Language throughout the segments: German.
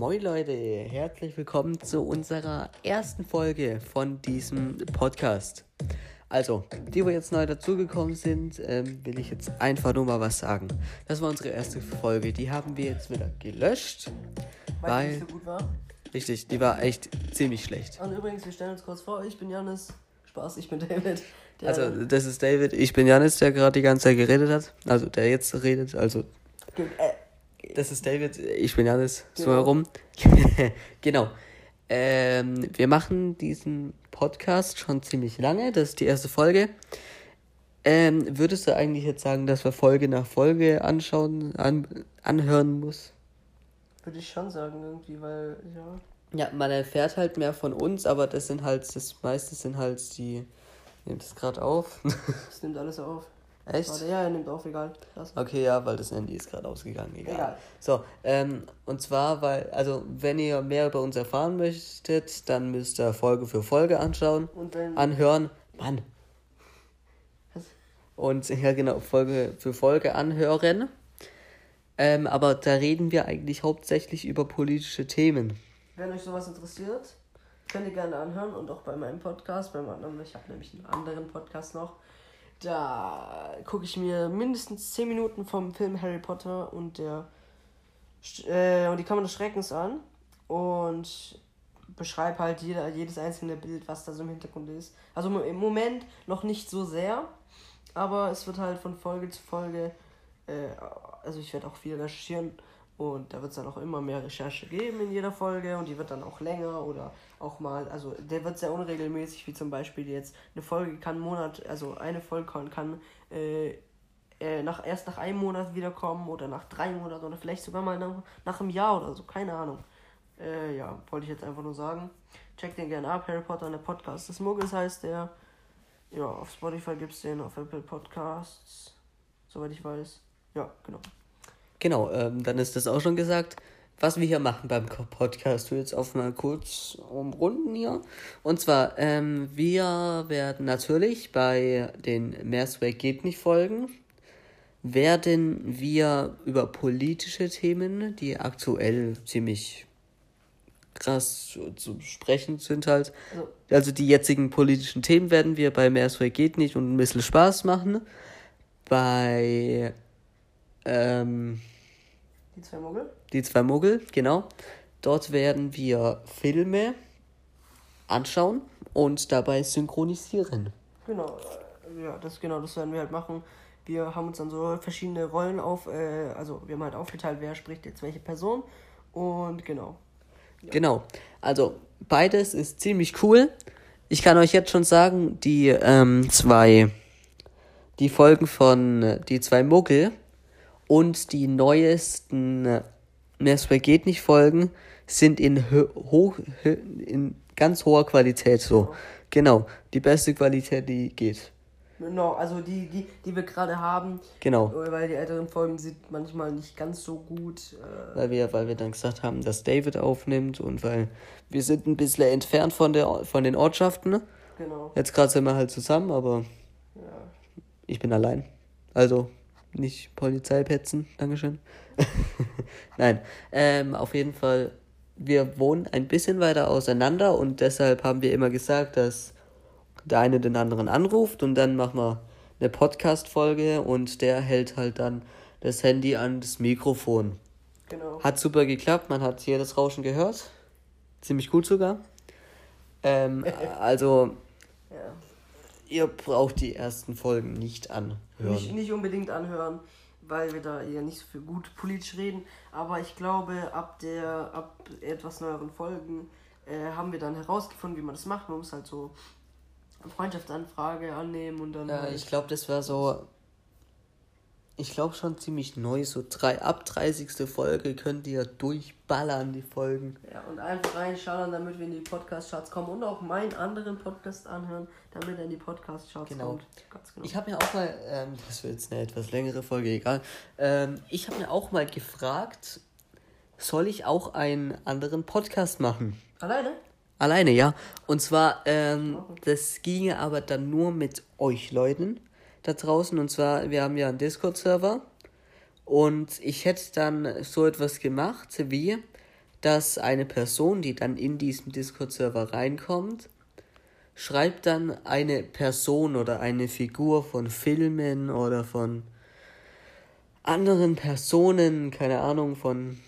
Moin Leute, herzlich willkommen zu unserer ersten Folge von diesem Podcast. Also, die, wo jetzt neu dazugekommen sind, ähm, will ich jetzt einfach nur mal was sagen. Das war unsere erste Folge. Die haben wir jetzt wieder gelöscht. Weil, weil nicht so gut war. Richtig, die war echt ziemlich schlecht. Und übrigens, wir stellen uns kurz vor, ich bin Janis. Spaß, ich bin David. also, das ist David, ich bin Janis, der gerade die ganze Zeit geredet hat. Also, der jetzt redet, also. Äh, das ist David, ich bin Janis, genau. so herum. genau. Ähm, wir machen diesen Podcast schon ziemlich lange. Das ist die erste Folge. Ähm, würdest du eigentlich jetzt sagen, dass wir Folge nach Folge anschauen, an, anhören muss? Würde ich schon sagen, irgendwie, weil, ja. Ja, man erfährt halt mehr von uns, aber das sind halt, das meiste sind halt die. Nimmt es gerade auf? Das nimmt alles auf. Echt? Warte, ja, er nimmt auf, egal. Lass. Okay, ja, weil das Handy ist gerade ausgegangen. Egal. egal. So, ähm, und zwar, weil, also, wenn ihr mehr über uns erfahren möchtet, dann müsst ihr Folge für Folge anschauen, und dann anhören. Mann. Was? Und, ja, genau, Folge für Folge anhören. Ähm, aber da reden wir eigentlich hauptsächlich über politische Themen. Wenn euch sowas interessiert, könnt ihr gerne anhören und auch bei meinem Podcast, beim anderen, ich habe nämlich einen anderen Podcast noch da gucke ich mir mindestens 10 Minuten vom Film Harry Potter und der äh, und die Kammer des Schreckens an und beschreibe halt jeder, jedes einzelne Bild, was da so im Hintergrund ist. Also im Moment noch nicht so sehr, aber es wird halt von Folge zu Folge, äh, also ich werde auch viel recherchieren und da wird es dann auch immer mehr Recherche geben in jeder Folge und die wird dann auch länger oder auch mal, also der wird sehr unregelmäßig, wie zum Beispiel jetzt eine Folge kann Monat, also eine Folge kann, kann äh, äh, nach, erst nach einem Monat wiederkommen oder nach drei Monaten oder vielleicht sogar mal nach, nach einem Jahr oder so, keine Ahnung. Äh, ja, wollte ich jetzt einfach nur sagen. Checkt den gerne ab, Harry Potter und der Podcast des Muggels heißt der. Ja, auf Spotify gibt es den, auf Apple Podcasts, soweit ich weiß. Ja, genau. Genau, ähm, dann ist das auch schon gesagt. Was wir hier machen beim Podcast, du jetzt auf mal kurz umrunden hier. Und zwar, ähm, wir werden natürlich bei den Mehrsweg geht nicht folgen, werden wir über politische Themen, die aktuell ziemlich krass zu, sprechen sind halt. Also, also die jetzigen politischen Themen werden wir bei Mehrsweg geht nicht und ein bisschen Spaß machen. Bei ähm, die zwei Muggel? Die zwei Muggel, genau. Dort werden wir Filme anschauen und dabei synchronisieren. Genau, äh, ja, das genau, das werden wir halt machen. Wir haben uns dann so verschiedene Rollen auf, äh, also wir haben halt aufgeteilt, wer spricht jetzt welche Person und genau. Ja. Genau, also beides ist ziemlich cool. Ich kann euch jetzt schon sagen, die ähm, zwei, die Folgen von äh, die zwei Muggel und die neuesten äh, Mehr geht nicht Folgen sind in, hoch, in ganz hoher Qualität so. Genau, die beste Qualität, die geht. Genau, also die, die, die wir gerade haben. Genau. Weil die älteren Folgen sind manchmal nicht ganz so gut. Äh weil, wir, weil wir dann gesagt haben, dass David aufnimmt und weil wir sind ein bisschen entfernt von, der, von den Ortschaften. Ne? Genau. Jetzt gerade sind wir halt zusammen, aber ja. ich bin allein. Also nicht Polizei petzen. Dankeschön. Nein, ähm, auf jeden Fall, wir wohnen ein bisschen weiter auseinander und deshalb haben wir immer gesagt, dass der eine den anderen anruft und dann machen wir eine Podcast-Folge und der hält halt dann das Handy an das Mikrofon. Genau. Hat super geklappt, man hat hier das Rauschen gehört. Ziemlich gut sogar. Ähm, also. Ihr braucht die ersten Folgen nicht anhören. Nicht, nicht unbedingt anhören weil wir da eher nicht so viel gut politisch reden. Aber ich glaube, ab der, ab etwas neueren Folgen äh, haben wir dann herausgefunden, wie man das macht. Man muss halt so eine Freundschaftsanfrage annehmen und dann. Ja, halt ich glaube, das war so ich glaube schon ziemlich neu. So drei, ab 30. Folge könnt ihr durchballern, die Folgen. Ja, und einfach reinschauen, damit wir in die Podcast-Charts kommen und auch meinen anderen Podcast anhören, damit er in die Podcast-Charts genau. kommt. Ganz genau. Ich habe mir auch mal, ähm, das wird jetzt eine etwas längere Folge, egal. Ähm, ich habe mir auch mal gefragt, soll ich auch einen anderen Podcast machen? Alleine? Alleine, ja. Und zwar, ähm, das ginge aber dann nur mit euch Leuten da draußen. Und zwar, wir haben ja einen Discord-Server. Und ich hätte dann so etwas gemacht wie, dass eine Person, die dann in diesen Discord-Server reinkommt, schreibt dann eine Person oder eine Figur von Filmen oder von anderen Personen, keine Ahnung, von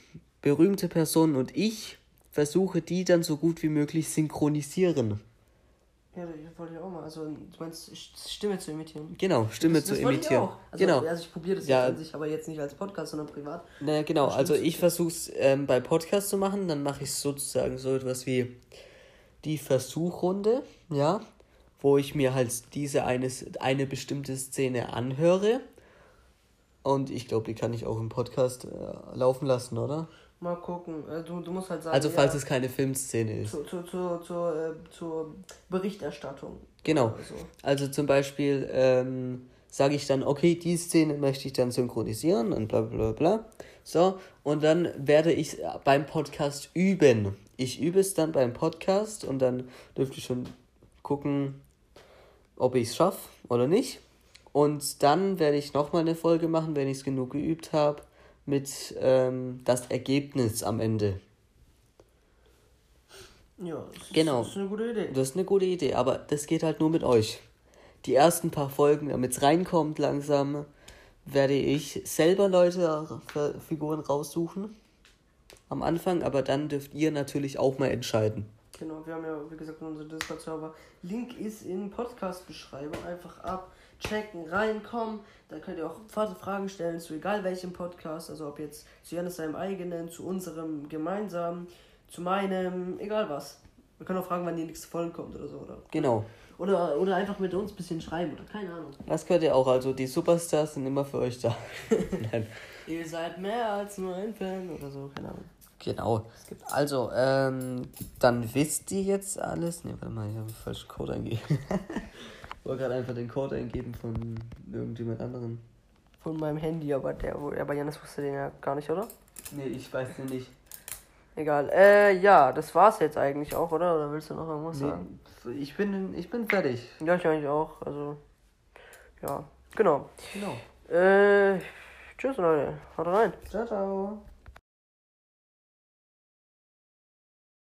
berühmte Personen und ich versuche die dann so gut wie möglich synchronisieren. Ja, das wollte ich auch mal. Also, du meinst, Stimme zu imitieren? Genau, Stimme das, zu das imitieren. Ich. Also, genau. Also, ich probiere das ja an sich, aber jetzt nicht als Podcast, sondern privat. Na, genau. Also, ich versuche es ähm, bei Podcast zu machen. Dann mache ich sozusagen so etwas wie die Versuchrunde, ja, wo ich mir halt diese eine, eine bestimmte Szene anhöre. Und ich glaube, die kann ich auch im Podcast äh, laufen lassen, oder? Mal gucken. Äh, du, du musst halt sagen. Also falls ja, es keine Filmszene ist. Zu, zu, zu, zur, äh, zur Berichterstattung. Genau. So. Also zum Beispiel ähm, sage ich dann, okay, die Szene möchte ich dann synchronisieren und bla bla bla. So, und dann werde ich beim Podcast üben. Ich übe es dann beim Podcast und dann dürfte ich schon gucken, ob ich es schaffe oder nicht. Und dann werde ich nochmal eine Folge machen, wenn ich es genug geübt habe mit ähm, das Ergebnis am Ende. Ja, das ist, genau. das ist eine gute Idee. Das ist eine gute Idee, aber das geht halt nur mit euch. Die ersten paar Folgen, damit es reinkommt langsam, werde ich selber Leute, Figuren raussuchen. Am Anfang, aber dann dürft ihr natürlich auch mal entscheiden. Genau, wir haben ja, wie gesagt, unseren Discord-Server. Link ist in Podcast-Beschreibung. Einfach abchecken, reinkommen. Da könnt ihr auch Fragen stellen zu egal welchem Podcast. Also ob jetzt zu Janis seinem eigenen, zu unserem gemeinsamen, zu meinem, egal was. Wir können auch fragen, wann die nächste Folge kommt oder so, oder? Genau. Oder, oder einfach mit uns ein bisschen schreiben oder keine Ahnung. Das könnt ihr auch. Also die Superstars sind immer für euch da. Nein. Ihr seid mehr als nur ein Fan oder so, keine Ahnung. Genau. Also, ähm, dann wisst ihr jetzt alles. Ne, warte mal, ich habe den falschen Code eingegeben. ich wollte gerade einfach den Code eingeben von irgendjemand anderen. Von meinem Handy, aber der, aber Janis wusste den ja gar nicht, oder? Nee, ich weiß den nicht. Egal. Äh, ja, das war's jetzt eigentlich auch, oder? Oder willst du noch irgendwas nee, sagen? Ich bin, ich bin fertig. Ja, ich eigentlich auch. Also, ja. Genau. Genau. Äh, tschüss, Leute. Haut rein. Ciao, ciao.